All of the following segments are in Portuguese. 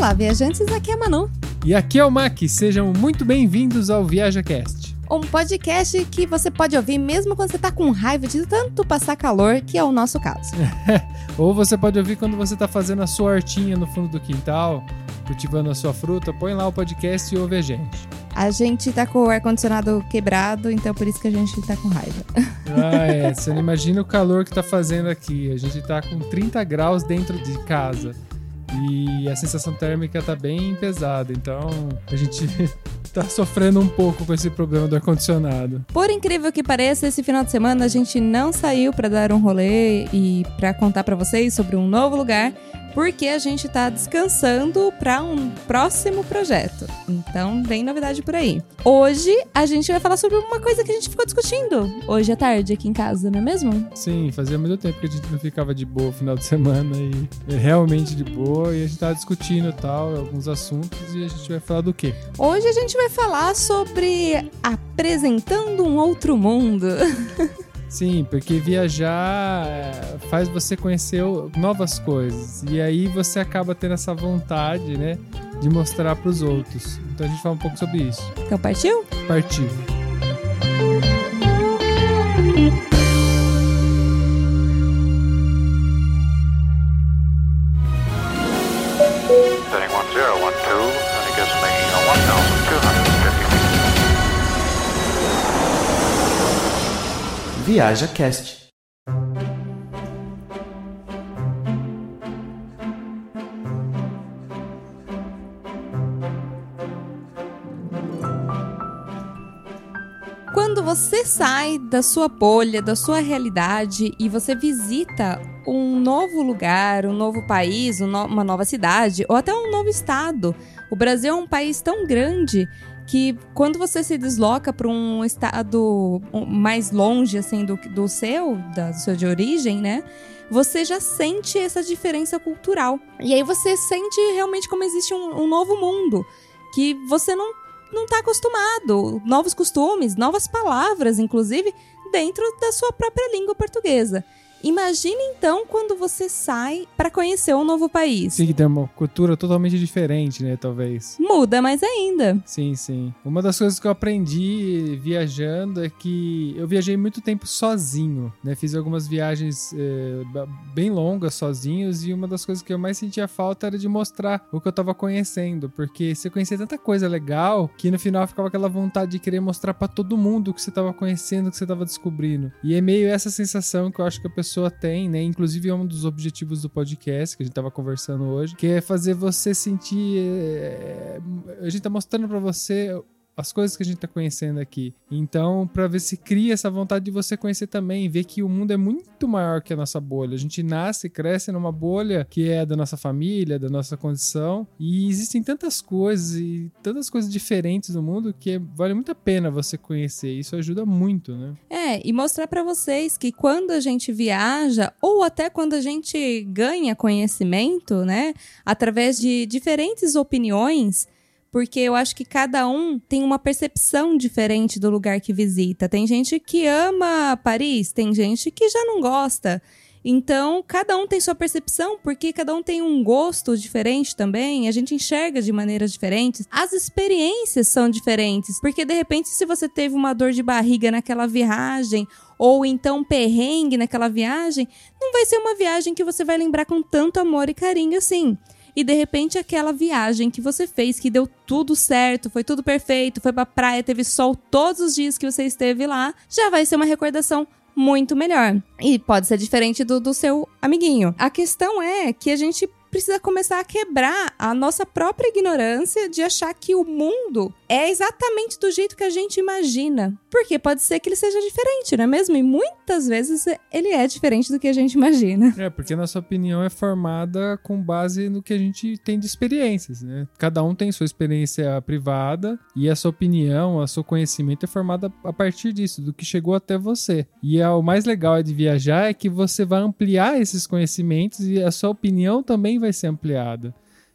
Olá, viajantes, aqui é a Manu. E aqui é o Mac, sejam muito bem-vindos ao ViajaCast. Um podcast que você pode ouvir mesmo quando você tá com raiva de tanto passar calor, que é o nosso caso. Ou você pode ouvir quando você tá fazendo a sua hortinha no fundo do quintal, cultivando a sua fruta, põe lá o podcast e ouve a gente. A gente tá com o ar-condicionado quebrado, então por isso que a gente tá com raiva. Ah, é. Você não imagina o calor que tá fazendo aqui. A gente tá com 30 graus dentro de casa. E a sensação térmica tá bem pesada. Então a gente tá sofrendo um pouco com esse problema do ar-condicionado. Por incrível que pareça, esse final de semana a gente não saiu para dar um rolê e para contar para vocês sobre um novo lugar porque a gente está descansando para um próximo projeto. Então, vem novidade por aí. Hoje a gente vai falar sobre uma coisa que a gente ficou discutindo hoje à tarde aqui em casa, não é mesmo? Sim, fazia muito tempo que a gente não ficava de boa no final de semana e realmente de boa e a gente tava discutindo tal alguns assuntos e a gente vai falar do quê? Hoje a gente vai falar sobre apresentando um outro mundo. Sim, porque viajar é, faz você conhecer novas coisas. E aí você acaba tendo essa vontade, né? De mostrar para os outros. Então a gente fala um pouco sobre isso. Então partiu? Partiu. Viaja Cast. Quando você sai da sua bolha, da sua realidade e você visita um novo lugar, um novo país, um uma nova cidade ou até um novo estado. O Brasil é um país tão grande que quando você se desloca para um estado mais longe assim do, do seu, da do de origem, né? Você já sente essa diferença cultural. E aí você sente realmente como existe um, um novo mundo que você não não está acostumado. Novos costumes, novas palavras, inclusive, dentro da sua própria língua portuguesa. Imagine então quando você sai para conhecer um novo país. Sim, que tem uma cultura totalmente diferente, né? Talvez. Muda mais ainda. Sim, sim. Uma das coisas que eu aprendi viajando é que eu viajei muito tempo sozinho, né? Fiz algumas viagens eh, bem longas sozinhos e uma das coisas que eu mais sentia falta era de mostrar o que eu tava conhecendo, porque você conhecia tanta coisa legal que no final ficava aquela vontade de querer mostrar pra todo mundo o que você tava conhecendo, o que você tava descobrindo. E é meio essa sensação que eu acho que a pessoa tem, né? Inclusive é um dos objetivos do podcast que a gente tava conversando hoje, que é fazer você sentir eh, a gente tá mostrando pra você as coisas que a gente tá conhecendo aqui. Então, pra ver se cria essa vontade de você conhecer também, ver que o mundo é muito maior que a nossa bolha. A gente nasce e cresce numa bolha que é da nossa família, da nossa condição, e existem tantas coisas e tantas coisas diferentes no mundo que vale muito a pena você conhecer. Isso ajuda muito, né? É, e mostrar para vocês que quando a gente viaja, ou até quando a gente ganha conhecimento, né, através de diferentes opiniões, porque eu acho que cada um tem uma percepção diferente do lugar que visita. Tem gente que ama Paris, tem gente que já não gosta. Então, cada um tem sua percepção, porque cada um tem um gosto diferente também, a gente enxerga de maneiras diferentes. As experiências são diferentes, porque de repente, se você teve uma dor de barriga naquela viagem, ou então um perrengue naquela viagem, não vai ser uma viagem que você vai lembrar com tanto amor e carinho assim. E de repente aquela viagem que você fez, que deu tudo certo, foi tudo perfeito, foi pra praia, teve sol todos os dias que você esteve lá, já vai ser uma recordação muito melhor. E pode ser diferente do, do seu amiguinho. A questão é que a gente precisa começar a quebrar a nossa própria ignorância de achar que o mundo é exatamente do jeito que a gente imagina. Porque pode ser que ele seja diferente, não é mesmo? E muitas vezes ele é diferente do que a gente imagina. É, porque a nossa opinião é formada com base no que a gente tem de experiências, né? Cada um tem sua experiência privada e a sua opinião, o seu conhecimento é formada a partir disso, do que chegou até você. E é, o mais legal de viajar é que você vai ampliar esses conhecimentos e a sua opinião também vai ser ampliada.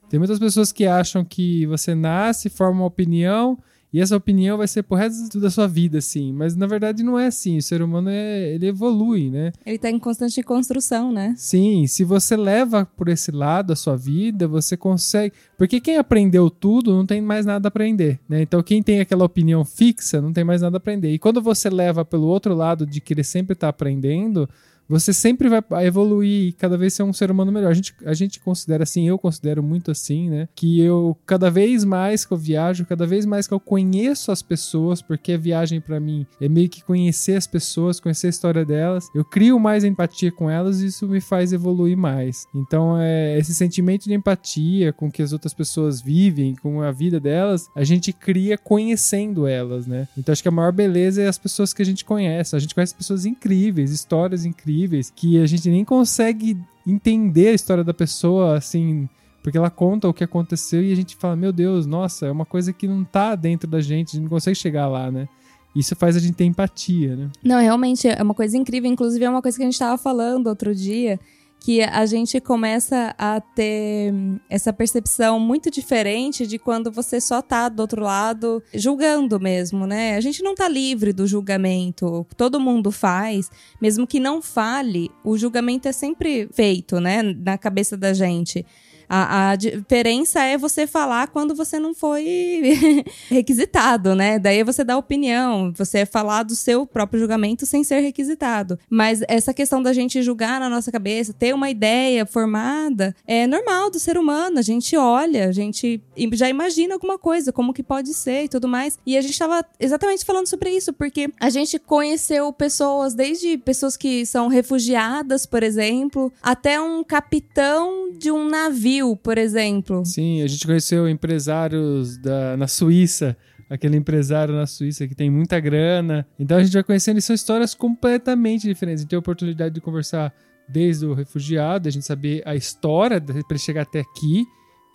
Tem muitas pessoas que acham que você nasce, forma uma opinião e essa opinião vai ser pro resto da sua vida, assim. Mas na verdade não é assim. O ser humano é, ele evolui, né? Ele tá em constante construção, né? Sim, se você leva por esse lado a sua vida, você consegue. Porque quem aprendeu tudo não tem mais nada a aprender, né? Então quem tem aquela opinião fixa não tem mais nada a aprender. E quando você leva pelo outro lado de querer sempre estar tá aprendendo, você sempre vai evoluir e cada vez ser um ser humano melhor. A gente, a gente considera assim, eu considero muito assim, né? Que eu, cada vez mais que eu viajo, cada vez mais que eu conheço as pessoas, porque a viagem para mim é meio que conhecer as pessoas, conhecer a história delas, eu crio mais empatia com elas e isso me faz evoluir mais. Então, é, esse sentimento de empatia com que as outras pessoas vivem, com a vida delas, a gente cria conhecendo elas, né? Então, acho que a maior beleza é as pessoas que a gente conhece. A gente conhece pessoas incríveis, histórias incríveis incríveis que a gente nem consegue entender a história da pessoa assim, porque ela conta o que aconteceu e a gente fala, meu Deus, nossa, é uma coisa que não tá dentro da gente, a gente não consegue chegar lá, né? Isso faz a gente ter empatia, né? Não, realmente é uma coisa incrível. Inclusive, é uma coisa que a gente estava falando outro dia que a gente começa a ter essa percepção muito diferente de quando você só tá do outro lado julgando mesmo, né? A gente não tá livre do julgamento, todo mundo faz, mesmo que não fale, o julgamento é sempre feito, né, na cabeça da gente. A, a, diferença é você falar quando você não foi requisitado, né? Daí você dá opinião, você é falar do seu próprio julgamento sem ser requisitado. Mas essa questão da gente julgar na nossa cabeça, ter uma ideia formada, é normal do ser humano. A gente olha, a gente já imagina alguma coisa, como que pode ser e tudo mais. E a gente estava exatamente falando sobre isso, porque a gente conheceu pessoas, desde pessoas que são refugiadas, por exemplo, até um capitão de um navio por exemplo. Sim, a gente conheceu empresários da, na Suíça aquele empresário na Suíça que tem muita grana. Então a gente vai conhecendo e são histórias completamente diferentes. A gente tem a oportunidade de conversar desde o refugiado, a gente saber a história para chegar até aqui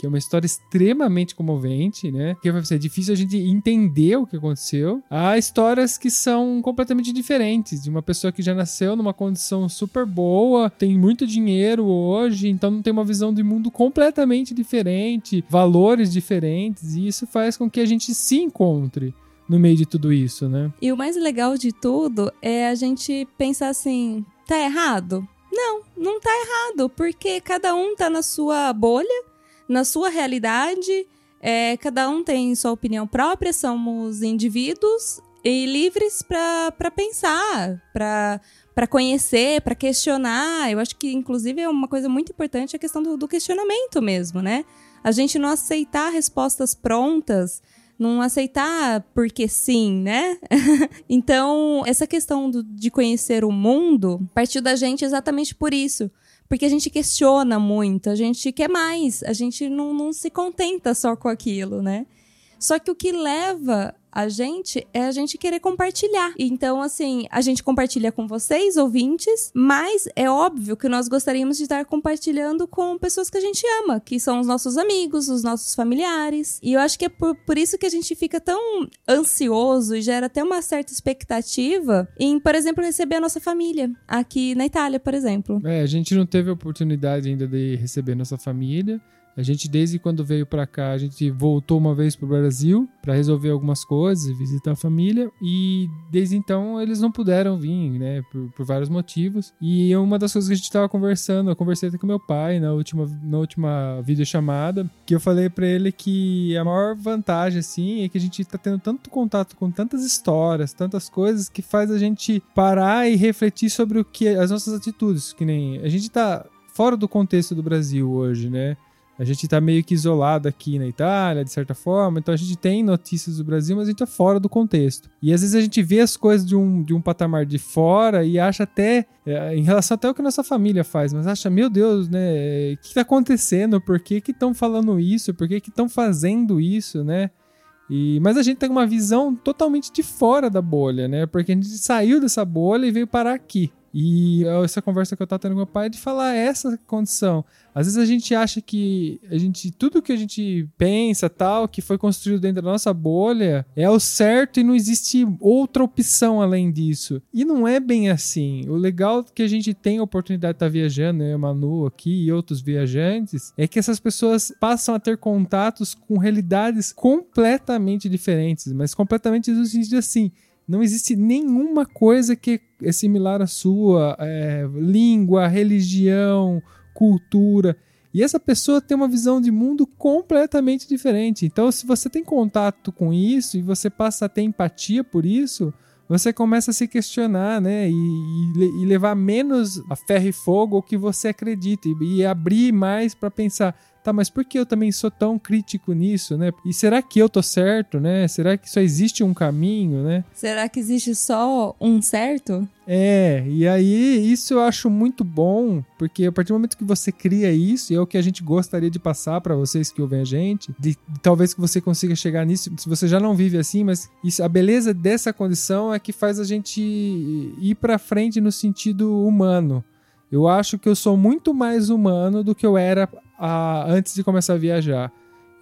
que é uma história extremamente comovente, né? Que vai ser difícil a gente entender o que aconteceu. Há histórias que são completamente diferentes, de uma pessoa que já nasceu numa condição super boa, tem muito dinheiro hoje, então tem uma visão de mundo completamente diferente, valores diferentes, e isso faz com que a gente se encontre no meio de tudo isso, né? E o mais legal de tudo é a gente pensar assim, tá errado? Não, não tá errado, porque cada um tá na sua bolha, na sua realidade, é, cada um tem sua opinião própria, somos indivíduos e livres para pensar, para conhecer, para questionar. Eu acho que, inclusive, é uma coisa muito importante a questão do, do questionamento mesmo, né? A gente não aceitar respostas prontas, não aceitar porque sim, né? então, essa questão do, de conhecer o mundo partiu da gente exatamente por isso porque a gente questiona muito, a gente quer mais, a gente não, não se contenta só com aquilo, né? Só que o que leva a gente é a gente querer compartilhar. Então, assim, a gente compartilha com vocês, ouvintes, mas é óbvio que nós gostaríamos de estar compartilhando com pessoas que a gente ama, que são os nossos amigos, os nossos familiares. E eu acho que é por, por isso que a gente fica tão ansioso e gera até uma certa expectativa em, por exemplo, receber a nossa família aqui na Itália, por exemplo. É, a gente não teve a oportunidade ainda de receber nossa família. A gente, desde quando veio para cá, a gente voltou uma vez pro Brasil para resolver algumas coisas, visitar a família. E desde então eles não puderam vir, né? Por, por vários motivos. E uma das coisas que a gente tava conversando, eu conversei até com meu pai na última, na última videochamada, que eu falei para ele que a maior vantagem, assim, é que a gente tá tendo tanto contato com tantas histórias, tantas coisas, que faz a gente parar e refletir sobre o que as nossas atitudes. Que nem a gente tá fora do contexto do Brasil hoje, né? A gente está meio que isolado aqui na Itália, de certa forma, então a gente tem notícias do Brasil, mas a gente tá fora do contexto. E às vezes a gente vê as coisas de um, de um patamar de fora e acha até, é, em relação até ao que nossa família faz, mas acha, meu Deus, né, o que está acontecendo? Por que estão falando isso? Por que estão fazendo isso, né? E, mas a gente tem uma visão totalmente de fora da bolha, né? Porque a gente saiu dessa bolha e veio parar aqui. E essa conversa que eu tava tendo com meu pai é de falar essa condição. Às vezes a gente acha que a gente tudo que a gente pensa, tal, que foi construído dentro da nossa bolha, é o certo e não existe outra opção além disso. E não é bem assim. O legal que a gente tem a oportunidade de estar tá viajando, eu, Manu aqui e outros viajantes, é que essas pessoas passam a ter contatos com realidades completamente diferentes, mas completamente no sentido assim, não existe nenhuma coisa que é similar à sua, é, língua, religião, cultura. E essa pessoa tem uma visão de mundo completamente diferente. Então, se você tem contato com isso e você passa a ter empatia por isso, você começa a se questionar, né? E, e, e levar menos a ferro e fogo o que você acredita e, e abrir mais para pensar tá, mas por que eu também sou tão crítico nisso, né? E será que eu tô certo, né? Será que só existe um caminho, né? Será que existe só um certo? É, e aí isso eu acho muito bom, porque a partir do momento que você cria isso, e é o que a gente gostaria de passar para vocês que ouvem a gente, de, talvez que você consiga chegar nisso, se você já não vive assim, mas isso, a beleza dessa condição é que faz a gente ir para frente no sentido humano. Eu acho que eu sou muito mais humano do que eu era a, antes de começar a viajar.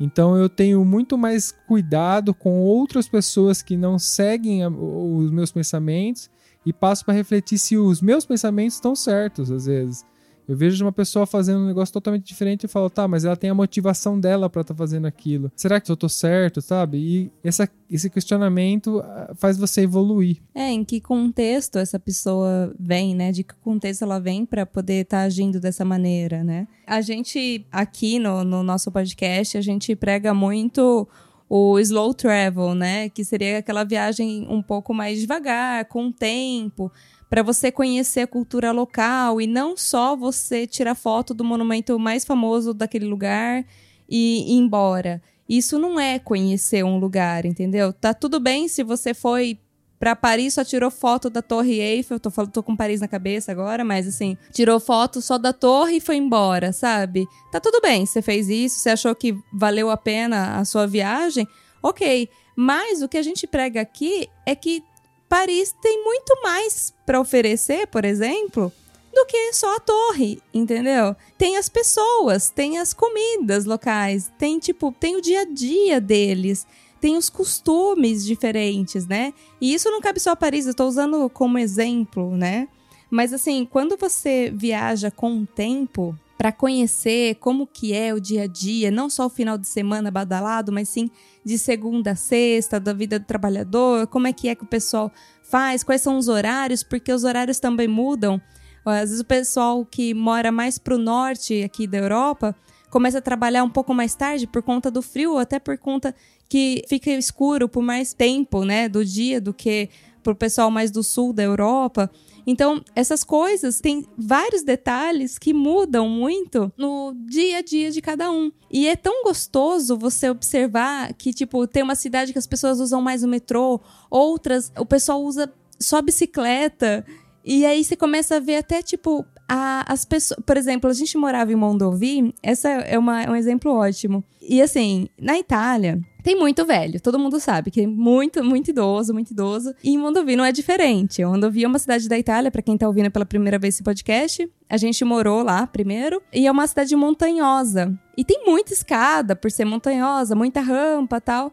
Então eu tenho muito mais cuidado com outras pessoas que não seguem a, os meus pensamentos e passo para refletir se os meus pensamentos estão certos às vezes. Eu vejo uma pessoa fazendo um negócio totalmente diferente e falo, tá, mas ela tem a motivação dela para estar tá fazendo aquilo. Será que eu tô certo, sabe? E essa, esse questionamento ah, faz você evoluir. É, em que contexto essa pessoa vem, né? De que contexto ela vem para poder estar tá agindo dessa maneira, né? A gente, aqui no, no nosso podcast, a gente prega muito o slow travel, né? Que seria aquela viagem um pouco mais devagar, com tempo para você conhecer a cultura local e não só você tirar foto do monumento mais famoso daquele lugar e ir embora. Isso não é conhecer um lugar, entendeu? Tá tudo bem se você foi para Paris só tirou foto da Torre Eiffel, tô falando, tô com Paris na cabeça agora, mas assim, tirou foto só da torre e foi embora, sabe? Tá tudo bem, você fez isso, você achou que valeu a pena a sua viagem? OK. Mas o que a gente prega aqui é que Paris tem muito mais para oferecer, por exemplo, do que só a torre, entendeu? Tem as pessoas, tem as comidas locais, tem tipo, tem o dia a dia deles, tem os costumes diferentes, né? E isso não cabe só a Paris, eu tô usando como exemplo, né? Mas assim, quando você viaja com o tempo, para conhecer como que é o dia a dia, não só o final de semana badalado, mas sim de segunda a sexta, da vida do trabalhador, como é que é que o pessoal faz, quais são os horários, porque os horários também mudam. Às vezes o pessoal que mora mais para o norte aqui da Europa começa a trabalhar um pouco mais tarde por conta do frio, ou até por conta que fica escuro por mais tempo, né, do dia do que para o pessoal mais do sul da Europa. Então, essas coisas têm vários detalhes que mudam muito no dia a dia de cada um. E é tão gostoso você observar que, tipo, tem uma cidade que as pessoas usam mais o metrô, outras o pessoal usa só bicicleta. E aí você começa a ver até, tipo, a, as pessoas. Por exemplo, a gente morava em Mondovi, essa é uma, é um exemplo ótimo. E assim, na Itália, tem muito velho, todo mundo sabe que é muito, muito idoso, muito idoso. E Mondovi não é diferente. Mondovi é uma cidade da Itália, para quem tá ouvindo pela primeira vez esse podcast. A gente morou lá primeiro. E é uma cidade montanhosa. E tem muita escada por ser montanhosa, muita rampa tal.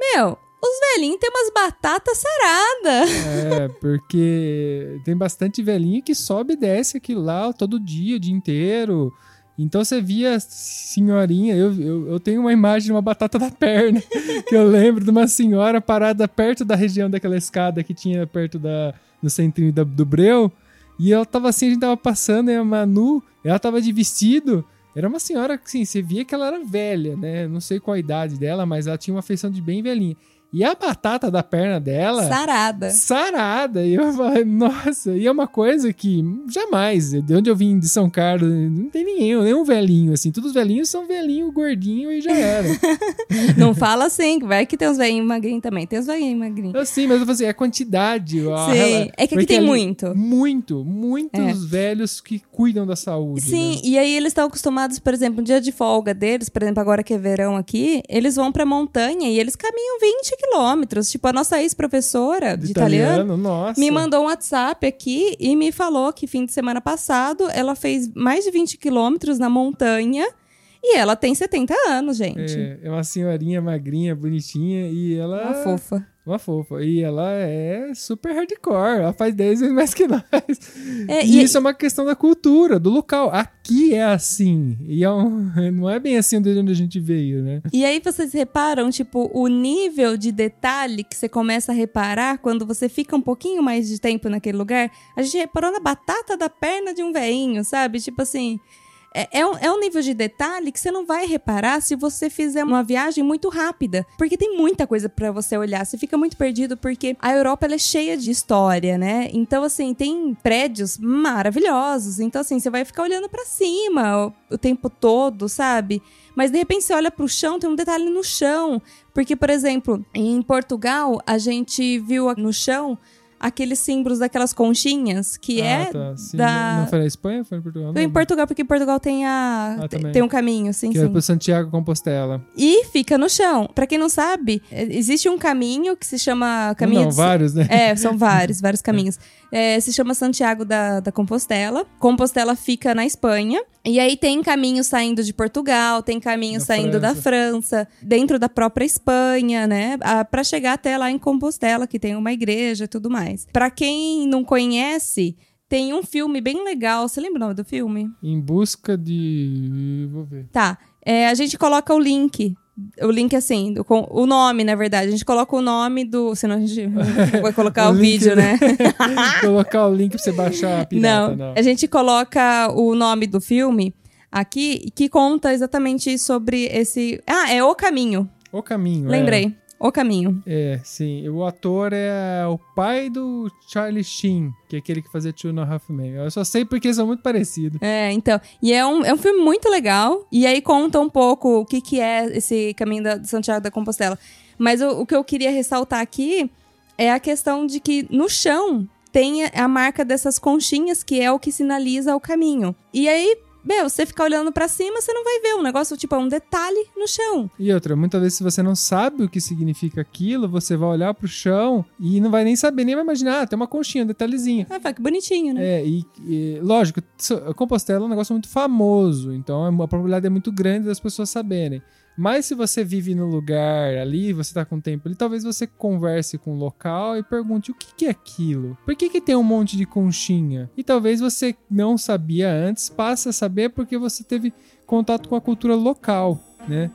Meu, os velhinhos têm umas batatas saradas. É, porque tem bastante velhinho que sobe e desce aquilo lá todo dia, o dia inteiro. Então você via senhorinha, eu, eu, eu, tenho uma imagem de uma batata da perna, que eu lembro de uma senhora parada perto da região daquela escada que tinha perto da, no centrinho da, do Breu, e ela tava assim, a gente tava passando, e a Manu, ela tava de vestido, era uma senhora que, assim, você via que ela era velha, né? Não sei qual a idade dela, mas ela tinha uma feição de bem velhinha. E a batata da perna dela. Sarada. Sarada. E eu falei, nossa, e é uma coisa que jamais, de onde eu vim de São Carlos, não tem nenhum, nenhum velhinho, assim. Todos os velhinhos são velhinho, gordinho e já era. não fala assim, vai que tem uns velhinhos magrinhos também. Tem uns velhinhos magrinhos. Sim, mas eu falei assim, é a quantidade. Sim, ela, é que aqui tem ali, muito. Muito, muitos é. velhos que cuidam da saúde. Sim, né? e aí eles estão acostumados, por exemplo, um dia de folga deles, por exemplo, agora que é verão aqui, eles vão pra montanha e eles caminham 20 quilômetros. Tipo, a nossa ex-professora de, De italiano, nossa. me mandou um WhatsApp aqui e me falou que fim de semana passado ela fez mais de 20 quilômetros na montanha e ela tem 70 anos, gente. É, é uma senhorinha magrinha, bonitinha, e ela. Uma fofa. Uma fofa. E ela é super hardcore. Ela faz 10 vezes mais que nós. É, e, e- isso é uma questão da cultura, do local. Aqui é assim. E é um- não é bem assim de onde a gente veio, né? E aí vocês reparam, tipo, o nível de detalhe que você começa a reparar quando você fica um pouquinho mais de tempo naquele lugar. A gente reparou na batata da perna de um veinho, sabe? Tipo assim. É, é um, é um nível de detalhe que você não vai reparar se você fizer uma viagem muito rápida. Porque tem muita coisa pra você olhar. Você fica muito perdido porque a Europa ela é cheia de história, né? Então, assim, tem prédios maravilhosos. Então, assim, você vai ficar olhando pra cima o, o tempo todo, sabe? Mas de repente você olha pro chão, tem um detalhe no chão. Porque, por exemplo, em Portugal, a gente viu no chão aqueles símbolos daquelas conchinhas, que Ah, é tá. Sim, da- Não foi na Espanha? Foi em Portugal? foi em. Portugal, porque Portugal tem a Ah, tem- um caminho, sim, Que sim. é pro Santiago Compostela. E fica no chão. Pra quem não sabe, é, existe um caminho que se chama caminho não, de- vários, né? É, são vários, vários caminhos. É, se chama Santiago da, da Compostela. Compostela fica na Espanha. E aí tem caminho saindo de Portugal, tem caminho Da saindo da França, dentro da própria Espanha, né? Ah, Pra chegar até lá em Compostela, que tem uma igreja e tudo mais. Pra quem não conhece, tem um filme bem legal. Você lembra o nome do filme? Em busca de. Vou ver. Tá. É, a gente coloca o link. O link assim, do- com o nome, na verdade. A gente coloca o nome do. Senão a gente vai colocar o, O link, vídeo, né? Colocar o link pra você baixar a pirata, não, não. A gente coloca o nome do filme aqui que conta exatamente sobre esse. Ah, é O Caminho. O caminho. é. Lembrei. O Caminho. É, sim. O ator é o pai do Charlie Sheen, que é aquele que fazia Two and a Half Men. Eu só sei porque são muito parecidos. É, então. E é um, é um filme muito legal. E aí conta um pouco o que, que é esse caminho da, de Santiago da Compostela. Mas o, o que eu queria ressaltar aqui é a questão de que no chão tem a marca dessas conchinhas, que é o que sinaliza o caminho. E aí, meu, você ficar olhando pra cima, você não vai ver. Um negócio, tipo, é um detalhe no chão. E outra, muitas vezes se você não sabe o que significa aquilo, você vai olhar pro chão e não vai nem saber, nem vai imaginar, ah, tem uma conchinha, um detalhezinho. Ah, fala que bonitinho, né? É, e, e, lógico, Compostela é um negócio muito famoso, então a probabilidade é muito grande das pessoas saberem. Mas se você vive no lugar ali, você tá com tempo ali, talvez você converse com o local e pergunte o que, que é aquilo? Por que, que tem um monte de conchinha? E talvez você não sabia antes, passe a saber porque você teve contato com a cultura local, né?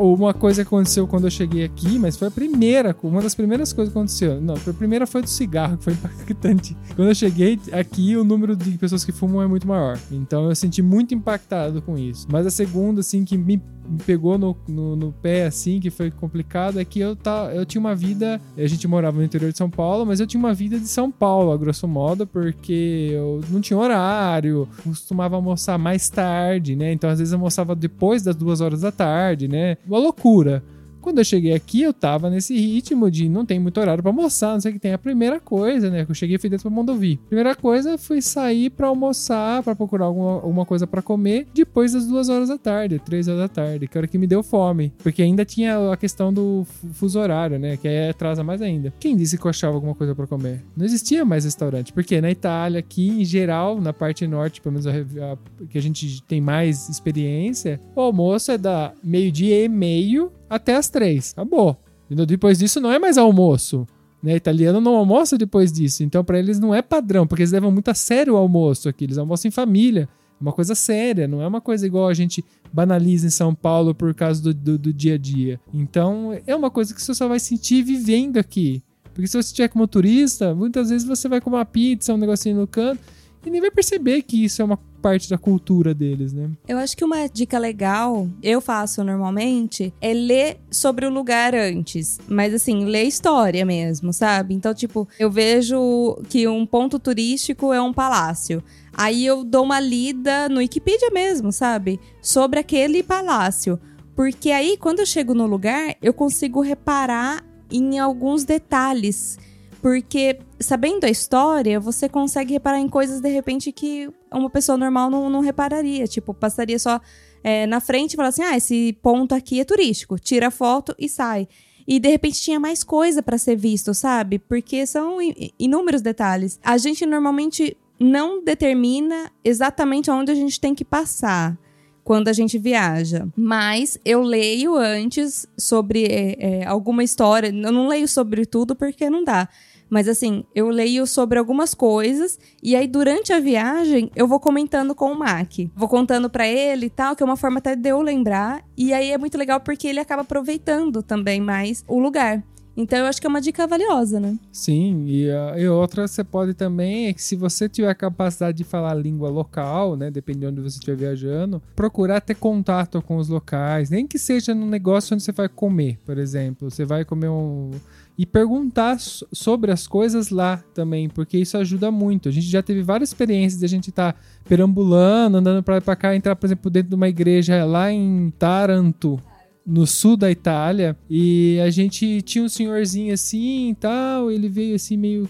Uma coisa que aconteceu quando eu cheguei aqui, mas foi a primeira, uma das primeiras coisas que aconteceu. Não, a primeira foi do cigarro, que foi impactante. Quando eu cheguei aqui, o número de pessoas que fumam é muito maior. Então eu senti muito impactado com isso. Mas a segunda, assim, que me me pegou no, no, no pé, assim, que foi complicado, é que eu, tá, eu tinha uma vida. A gente morava no interior de São Paulo, mas eu tinha uma vida de São Paulo, a grosso modo, porque eu não tinha horário, costumava almoçar mais tarde, né? Então, às vezes, almoçava depois das duas horas da tarde, né? Uma loucura. Quando eu cheguei aqui, eu tava nesse ritmo de não tem muito horário pra almoçar, não sei o que tem. A primeira coisa, né? Que eu cheguei fui dentro pra Mondovi. Primeira coisa foi sair pra almoçar, pra procurar alguma, alguma coisa pra comer depois das duas horas da tarde, três horas da tarde, que era que me deu fome. Porque ainda tinha a questão do fu- fuso horário, né? Que aí atrasa mais ainda. Quem disse que eu achava alguma coisa pra comer? Não existia mais restaurante. Porque na Itália, aqui em geral, na parte norte, pelo menos a, a- que a gente tem mais experiência, o almoço é da meio-dia e meio até as três. Acabou. Depois disso não é mais almoço. Né? Italiano não almoça depois disso. Então, pra eles não é padrão, porque eles levam muito a sério o almoço aqui. Eles almoçam em família. É uma coisa séria, não é uma coisa igual a gente banaliza em São Paulo por causa do, do, do dia a dia. Então, é uma coisa que você só vai sentir vivendo aqui. Porque se você estiver como turista, muitas vezes você vai comer uma pizza, um negocinho no canto, e nem vai perceber que isso é uma parte da cultura deles, né? Eu acho que uma dica legal, eu faço normalmente, é ler sobre o lugar antes. Mas assim, ler história mesmo, sabe? Então, tipo, eu vejo que um ponto turístico é um palácio. Aí eu dou uma lida no Wikipedia mesmo, sabe? Sobre aquele palácio. Porque aí, quando eu chego no lugar, eu consigo reparar em alguns detalhes. Porque sabendo a história, você consegue reparar em coisas de repente que uma pessoa normal não, não repararia. Tipo, passaria só é, na frente e falaria assim: ah, esse ponto aqui é turístico. Tira a foto e sai. E de repente tinha mais coisa para ser visto, sabe? Porque são inúmeros detalhes. A gente normalmente não determina exatamente onde a gente tem que passar quando a gente viaja. Mas eu leio antes sobre é, é, alguma história. Eu não leio sobre tudo porque não dá. Mas assim, eu leio sobre algumas coisas e aí durante a viagem eu vou comentando com o Mac. Vou contando para ele e tal, que é uma forma até de eu lembrar. E aí é muito legal porque ele acaba aproveitando também mais o lugar. Então eu acho que é uma dica valiosa, né? Sim, e, uh, e outra você pode também é que se você tiver a capacidade de falar a língua local, né, dependendo de onde você estiver viajando, procurar ter contato com os locais, nem que seja no negócio onde você vai comer, por exemplo. Você vai comer um e perguntar sobre as coisas lá também, porque isso ajuda muito. A gente já teve várias experiências de a gente estar tá perambulando, andando para para cá, entrar, por exemplo, dentro de uma igreja lá em Taranto, no sul da Itália e a gente tinha um senhorzinho assim e tal, ele veio assim meio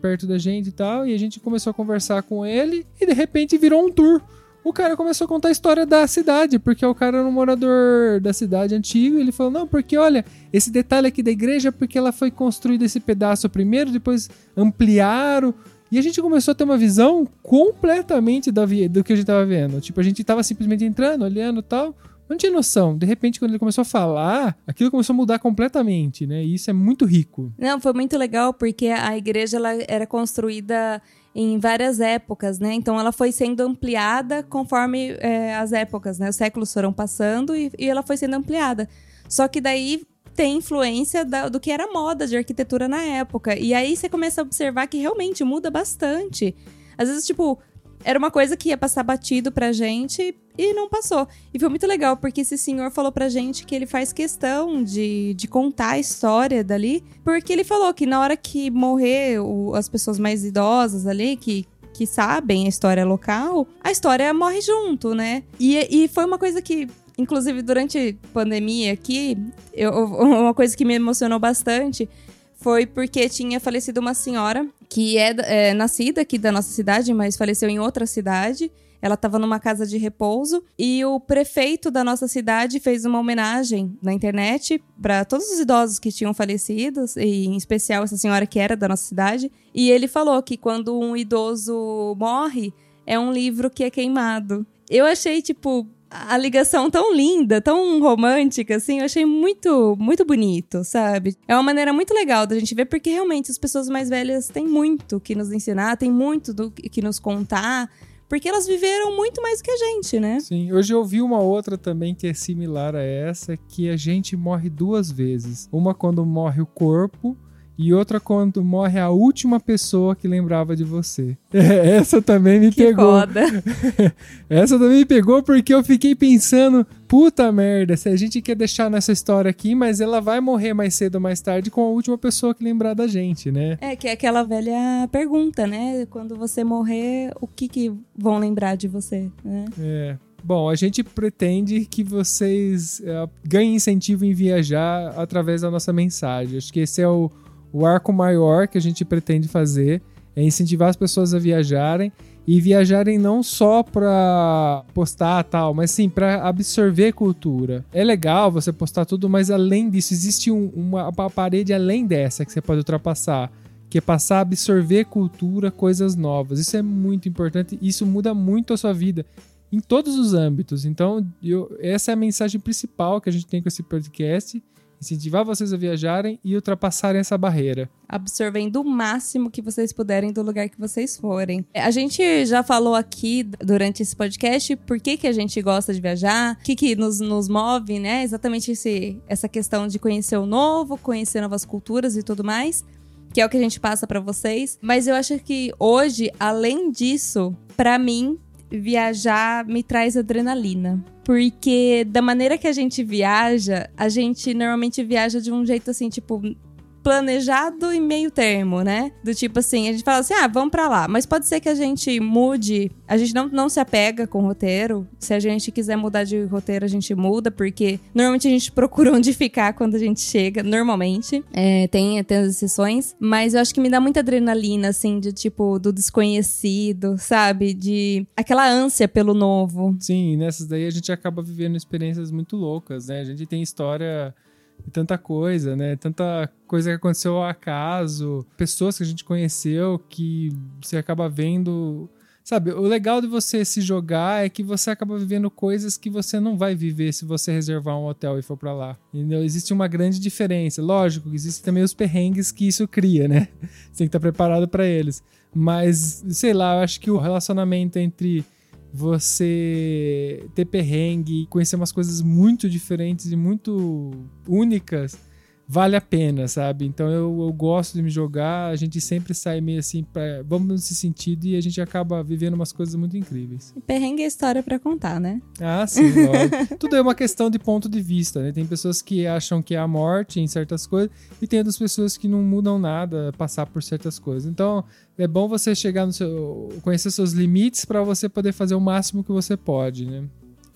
perto da gente e tal, e a gente começou a conversar com ele e de repente virou um tour. O cara começou a contar a história da cidade, porque o cara era um morador da cidade antigo, e ele falou: "Não, porque olha, esse detalhe aqui da igreja porque ela foi construída esse pedaço primeiro, depois ampliaram e a gente começou a ter uma visão completamente da, do que a gente estava vendo. Tipo, a gente estava simplesmente entrando, olhando e tal não tinha noção. De repente, quando ele começou a falar, aquilo começou a mudar completamente, né? E isso é muito rico. Não, foi muito legal porque a igreja ela era construída em várias épocas, né? Então ela foi sendo ampliada conforme é, as épocas, né? Os séculos foram passando e, e, ela foi sendo ampliada. Só que daí tem influência da, do que era moda de arquitetura na época. E aí você começa a observar que realmente muda bastante. Às vezes, tipo, era uma coisa que ia passar batido pra gente e não passou. E foi muito legal, porque esse senhor falou pra gente que ele faz questão de, de contar a história dali, porque ele falou que na hora que morrer o, as pessoas mais idosas ali, que que sabem a história local, a história morre junto, né? E, e foi uma coisa que inclusive durante a pandemia aqui, eu, uma coisa que me emocionou bastante foi porque tinha falecido uma senhora que é, é nascida aqui da nossa cidade, mas faleceu em outra cidade. Ela estava numa casa de repouso e o prefeito da nossa cidade fez uma homenagem na internet para todos os idosos que tinham falecido, e em especial essa senhora que era da nossa cidade. E ele falou que quando um idoso morre, é um livro que é queimado. Eu achei, tipo, a ligação tão linda, tão romântica, assim, eu achei muito, muito bonito, sabe? É uma maneira muito legal da gente ver, porque realmente as pessoas mais velhas têm muito que nos ensinar, têm muito do que nos contar. Porque elas viveram muito mais que a gente, né? Sim, hoje eu vi uma outra também que é similar a essa, que a gente morre duas vezes. Uma quando morre o corpo e outra quando morre a última pessoa que lembrava de você. É, essa também me que pegou. Foda. essa também me pegou porque eu fiquei pensando, puta merda, se a gente quer deixar nessa história aqui, mas ela vai morrer mais cedo ou mais tarde com a última pessoa que lembrar da gente, né? É, que é aquela velha pergunta, né? Quando você morrer, o que que vão lembrar de você, né? É. Bom, a gente pretende que vocês uh, ganhem incentivo em viajar através da nossa mensagem. Acho que esse é o, o arco maior que a gente pretende fazer é incentivar as pessoas a viajarem e viajarem não só para postar tal, mas sim para absorver cultura. É legal você postar tudo, mas além disso existe um, uma, uma parede além dessa que você pode ultrapassar, que é passar a absorver cultura, coisas novas. Isso é muito importante, isso muda muito a sua vida em todos os âmbitos. Então, eu, essa é a mensagem principal que a gente tem com esse podcast incentivar vocês a viajarem e ultrapassarem essa barreira. Absorvendo o máximo que vocês puderem do lugar que vocês forem. A gente já falou aqui durante esse podcast por que, que a gente gosta de viajar, o que, que nos, nos move, né? Exatamente esse, essa questão de conhecer o novo, conhecer novas culturas e tudo mais. que é o que a gente passa pra vocês. Mas eu acho que hoje, além disso, pra mim, viajar me traz adrenalina. Porque da maneira que a gente viaja, a gente normalmente viaja de um jeito assim, tipo, planejado e meio termo, né? Do tipo assim, a gente fala assim, ah, vamos pra lá. Mas pode ser que a gente mude, a gente não, não se apega com o roteiro. Se a gente quiser mudar de roteiro, a gente muda, porque normalmente a gente procura onde ficar quando a gente chega, normalmente. É, tem, tem as exceções. Mas eu acho que me dá muita adrenalina, assim, de tipo, do desconhecido, sabe? De aquela ânsia pelo novo. Sim, nessas daí a gente acaba vivendo experiências muito loucas, né? A gente tem história e tanta coisa, né? Tanta coisa que aconteceu ao acaso, pessoas que a gente conheceu que você acaba vendo. Sabe, o legal de você se jogar é que você acaba vivendo coisas que você não vai viver se você reservar um hotel e for para lá. Entendeu? Existe uma grande diferença. Lógico, existem também os perrengues que isso cria, né? Você tem que estar preparado para eles. Mas, sei lá, eu acho que o relacionamento entre você ter perrengue, conhecer umas coisas muito diferentes e muito únicas, vale a pena, sabe? Então eu, eu gosto de me jogar, a gente sempre sai meio assim, pra, vamos nesse sentido e a gente acaba vivendo umas coisas muito incríveis. Perrengue é história para contar, né? Ah, sim. Tudo é uma questão de ponto de vista, né? Tem pessoas que acham que é a morte em certas coisas e tem outras pessoas que não mudam nada passar por certas coisas. Então, é bom você chegar no seu. conhecer seus limites para você poder fazer o máximo que você pode, né?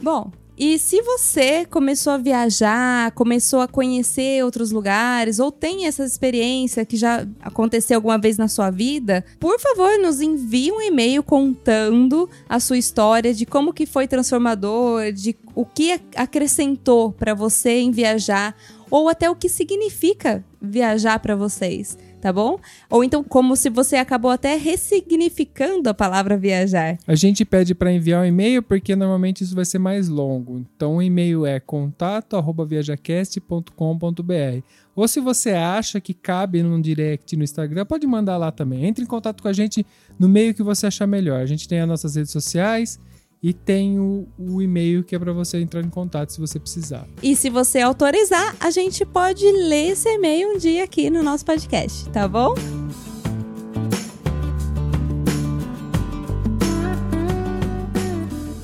Bom, e se você começou a viajar, começou a conhecer outros lugares, ou tem essa experiência que já aconteceu alguma vez na sua vida, por favor, nos envie um e-mail contando a sua história de como que foi transformador, de o que acrescentou para você em viajar, ou até o que significa viajar para vocês tá bom? Ou então como se você acabou até ressignificando a palavra viajar. A gente pede para enviar um e-mail porque normalmente isso vai ser mais longo. Então o e-mail é contato@viajacast.com.br. Ou se você acha que cabe num direct no Instagram, pode mandar lá também. Entre em contato com a gente no meio que você achar melhor. A gente tem as nossas redes sociais, e tem o, o e-mail que é para você entrar em contato se você precisar. E se você autorizar, a gente pode ler esse e-mail um dia aqui no nosso podcast, tá bom?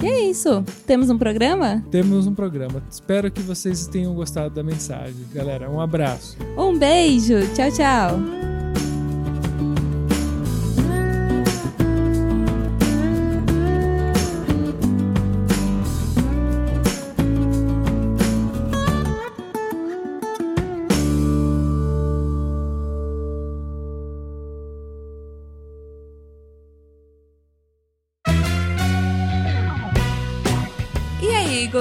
E é isso. Temos um programa? Temos um programa. Espero que vocês tenham gostado da mensagem. Galera, um abraço. Um beijo. Tchau, tchau.